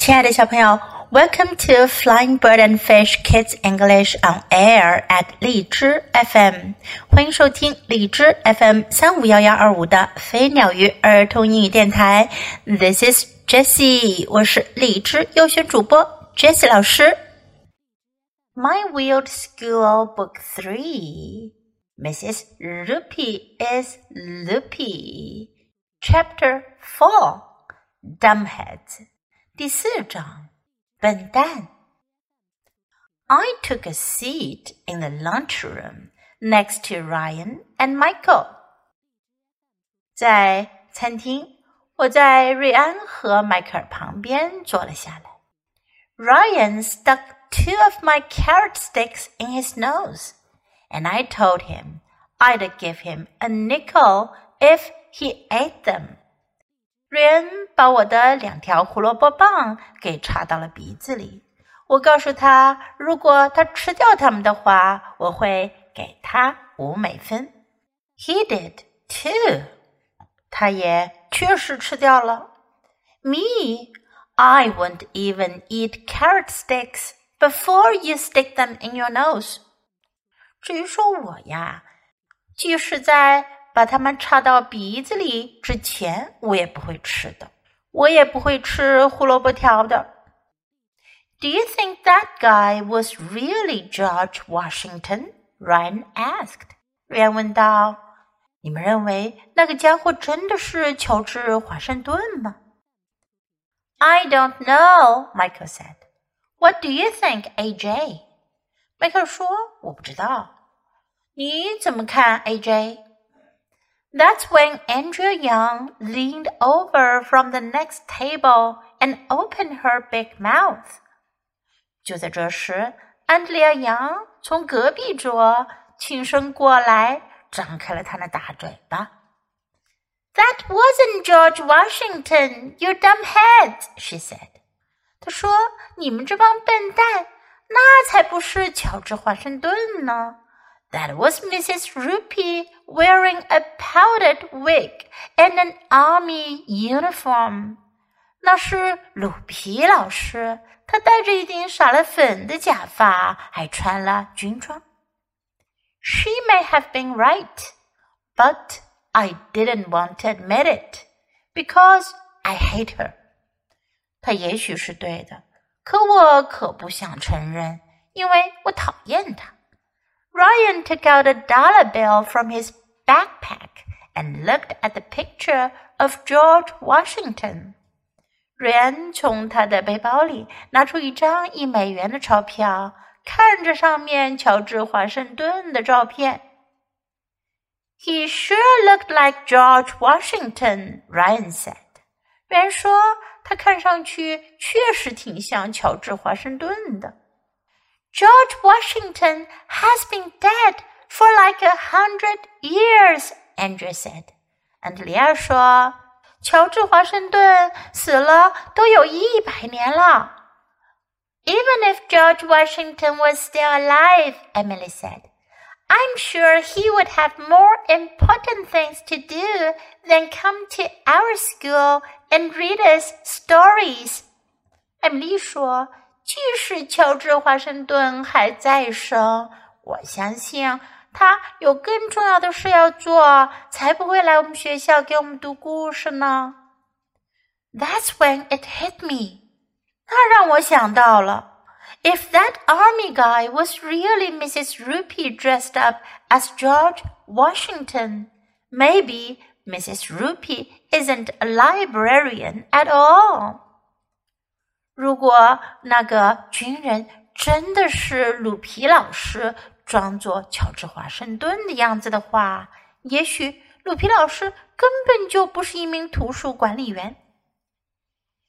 亲爱的小朋友，Welcome to Flying Bird and Fish Kids English on Air at 荔枝 FM，欢迎收听荔枝 FM 三五幺幺二五的飞鸟鱼儿童英语电台。This is Jessie，我是荔枝优选主播 Jessie 老师。My Weird School Book Three，Mrs. Roopy is Loopy，Chapter Four，Dumbheads。第四章，笨蛋。I took a seat in the lunchroom next to Ryan and Michael. 在餐厅，我在瑞安和迈克尔旁边坐了下来。Ryan stuck two of my carrot sticks in his nose, and I told him I'd give him a nickel if he ate them. 瑞恩把我的两条胡萝卜棒给插到了鼻子里。我告诉他，如果他吃掉它们的话，我会给他五美分。He did too。他也确实吃掉了。Me, I won't even eat carrot sticks before you stick them in your nose。至于说我呀，即使在把它们插到鼻子里之前，我也不会吃的。我也不会吃胡萝卜条的。Do you think that guy was really George Washington? Ryan asked. 瑞安问道：“你们认为那个家伙真的是乔治华盛顿吗？”I don't know, Michael said. What do you think, AJ? 迈克尔说：“我不知道。你怎么看，AJ？” That's when Andrea Young leaned over from the next table and opened her big mouth. 就在这时，安德烈亚杨从隔壁桌挺身过来，张开了他那大嘴巴。That wasn't George Washington, you dumb heads, she said. 她说：“你们这帮笨蛋，那才不是乔治华盛顿呢。” That was Mrs. Roopy wearing a powdered wig and an army uniform. 那是鲁皮老师，他戴着一顶撒了粉的假发，还穿了军装。She may have been right, but I didn't want to admit it because I hate her. 她也许是对的，可我可不想承认，因为我讨厌她。Ryan took out a dollar bill from his backpack and looked at the picture of George Washington. 瑞安从他的背包里拿出一张一美元的钞票，看着上面乔治华盛顿的照片。He sure looked like George Washington, Ryan said. 瑞安说，他看上去确实挺像乔治华盛顿的。 George Washington has been dead for like a hundred years, Andrea said. 安德里亚说：“乔治华盛顿死了都有一百年了。” Even if George Washington was still alive, Emily said, I'm sure he would have more important things to do than come to our school and read us stories. Emily 说。即使乔治华盛顿还在生，我相信他有更重要的事要做，才不会来我们学校给我们读故事呢。That's when it hit me，那让我想到了。If that army guy was really Mrs. Roopy dressed up as George Washington, maybe Mrs. Roopy isn't a librarian at all. 如果那个军人真的是鲁皮老师，装作乔治华盛顿的样子的话，也许鲁皮老师根本就不是一名图书管理员。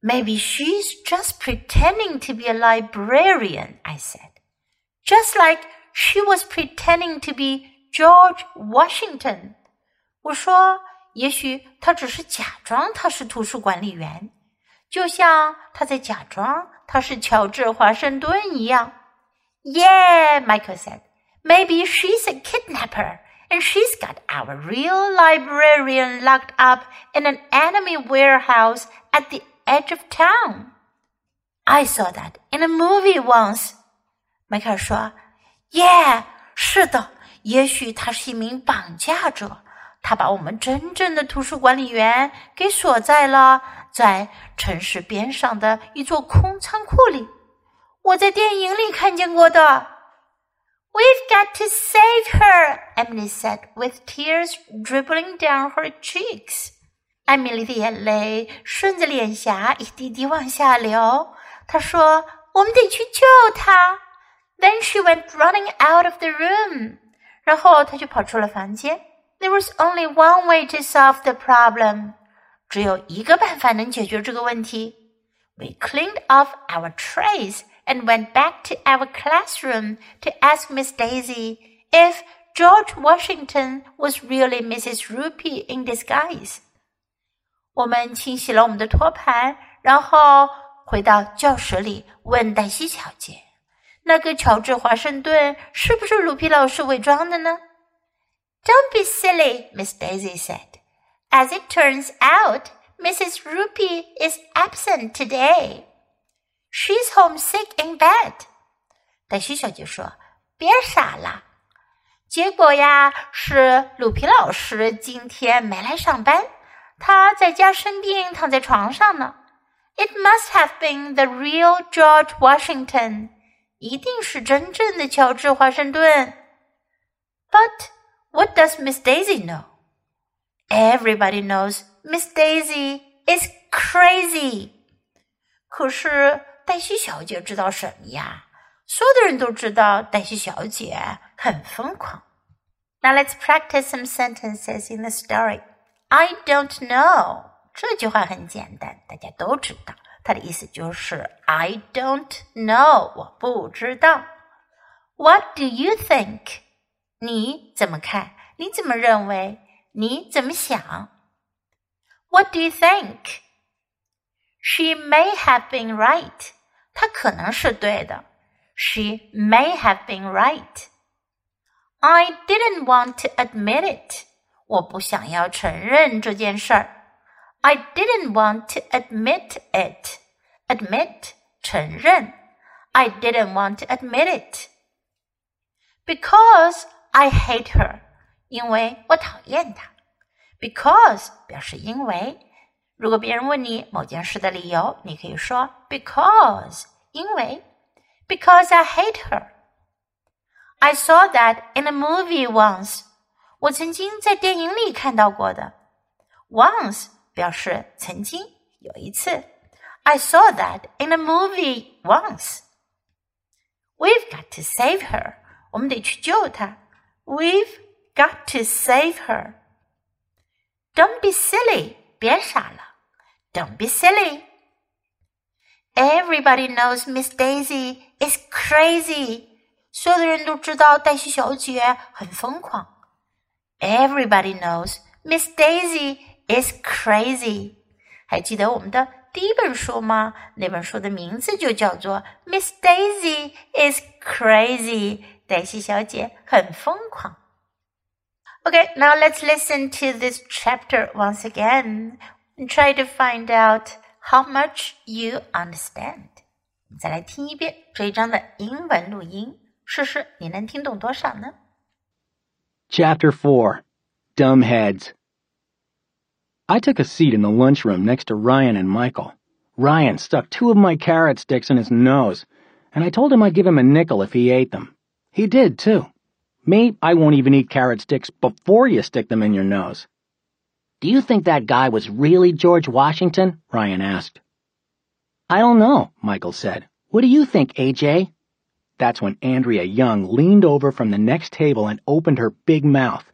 Maybe she's just pretending to be a librarian, I said. Just like she was pretending to be George Washington. 我说，也许她只是假装她是图书管理员。就像他在假装他是乔治华盛顿一样。Yeah, Michael said. Maybe she's a kidnapper and she's got our real librarian locked up in an enemy warehouse at the edge of town. I saw that in a movie once. 迈克尔说：“Yeah，是的，也许他是一名绑架者，他把我们真正的图书管理员给锁在了 在城市边上的一座空仓库里。我在电影里看见过的。” We've got to save her, Emily said, with tears dribbling down her cheeks. 艾米丽的眼泪顺着脸颊一滴滴往下流。她说：“我们得去救她。” Then she went running out of the room. 然后她就跑出了房间。There was only one way to solve the problem. 只有一个办法能解决这个问题。We cleaned off our trays and went back to our classroom to ask Miss Daisy if George Washington was really Mrs. Roopy in disguise. disguise。我们清洗了我们的托盘，然后回到教室里问黛西小姐：“那个乔治华盛顿是不是鲁皮老师伪装的呢？”Don't be silly, Miss Daisy said. As it turns out, Mrs. Roopy is absent today. She's homesick in bed. 黛西小姐说：“别傻了。”结果呀，是鲁皮老师今天没来上班，他在家生病，躺在床上呢。It must have been the real George Washington，一定是真正的乔治华盛顿。But what does Miss Daisy know？Everybody knows Miss Daisy is crazy。可是。黛西小姐知道什么呀？所有的人都知道黛西小姐很疯狂。Now let's practice some sentences in the story. I don't know. 这句话很简单，大家都知道。它的意思就是 I don't know，我不知道。What do you think？你怎么看？你怎么认为？ 你怎么想？What do you think？She may have been right. 她可能是对的。She may have been right. I didn't want to admit it. 我不想要承认这件事儿。I didn't want to admit it. Admit 承认。I didn't want to admit it. Because I hate her. 因为我讨厌她。Because 表示因为。如果别人问你某件事的理由，你可以说 because 因为 because I hate her. I saw that in a movie once. 我曾经在电影里看到过的。Once 表示曾经有一次。I saw that in a movie once. We've got to save her. 我们得去救她。We've got to save her. Don't be silly. 别傻了。don't be silly. Everybody knows Miss Daisy is crazy. 所有的人都知道黛西小姐很疯狂。Everybody knows Miss Daisy is crazy. 还记得我们的第一本书吗？那本书的名字就叫做《Miss Daisy is Crazy》。黛西小姐很疯狂。 Okay, now let's listen to this chapter once again and try to find out how much you understand. 再来听一遍这一章的英文录音，试试你能听懂多少呢？Chapter 4 Dumbheads I took a seat in the lunchroom next to Ryan and Michael. Ryan stuck two of my carrot sticks in his nose, and I told him I'd give him a nickel if he ate them. He did, too. Me, I won't even eat carrot sticks before you stick them in your nose. Do you think that guy was really George Washington? Ryan asked. I don't know, Michael said. What do you think, AJ? That's when Andrea Young leaned over from the next table and opened her big mouth.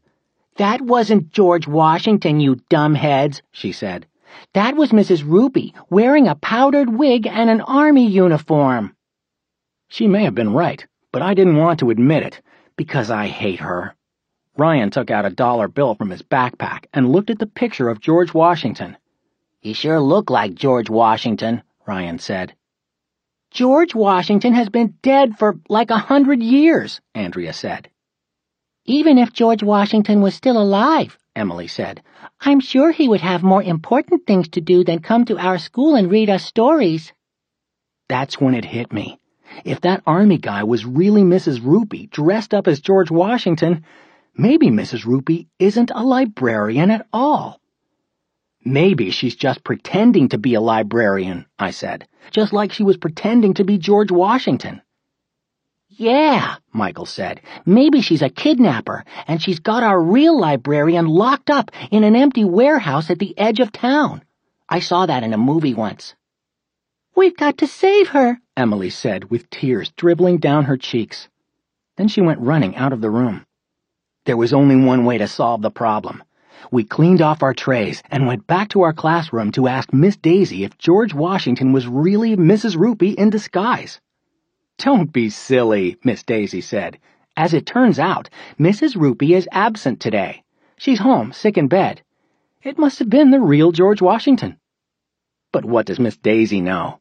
That wasn't George Washington, you dumbheads, she said. That was Mrs. Roopy, wearing a powdered wig and an army uniform. She may have been right, but I didn't want to admit it, because I hate her. Ryan took out a dollar bill from his backpack and looked at the picture of George Washington. He sure looked like George Washington, Ryan said. George Washington has been dead for like a hundred years, Andrea said. Even if George Washington was still alive, Emily said, I'm sure he would have more important things to do than come to our school and read us stories. That's when it hit me. If that army guy was really Mrs. Roopy dressed up as George Washington, maybe Mrs. Roopy isn't a librarian at all. Maybe she's just pretending to be a librarian, I said, just like she was pretending to be George Washington. Yeah, Michael said. Maybe she's a kidnapper, and she's got our real librarian locked up in an empty warehouse at the edge of town. I saw that in a movie once. We've got to save her, Emily said, with tears dribbling down her cheeks. Then she went running out of the room. There was only one way to solve the problem. We cleaned off our trays and went back to our classroom to ask Miss Daisy if George Washington was really Mrs. Roopy in disguise. Don't be silly, Miss Daisy said. As it turns out, Mrs. Roopy is absent today. She's home, sick in bed. It must have been the real George Washington. But what does Miss Daisy know?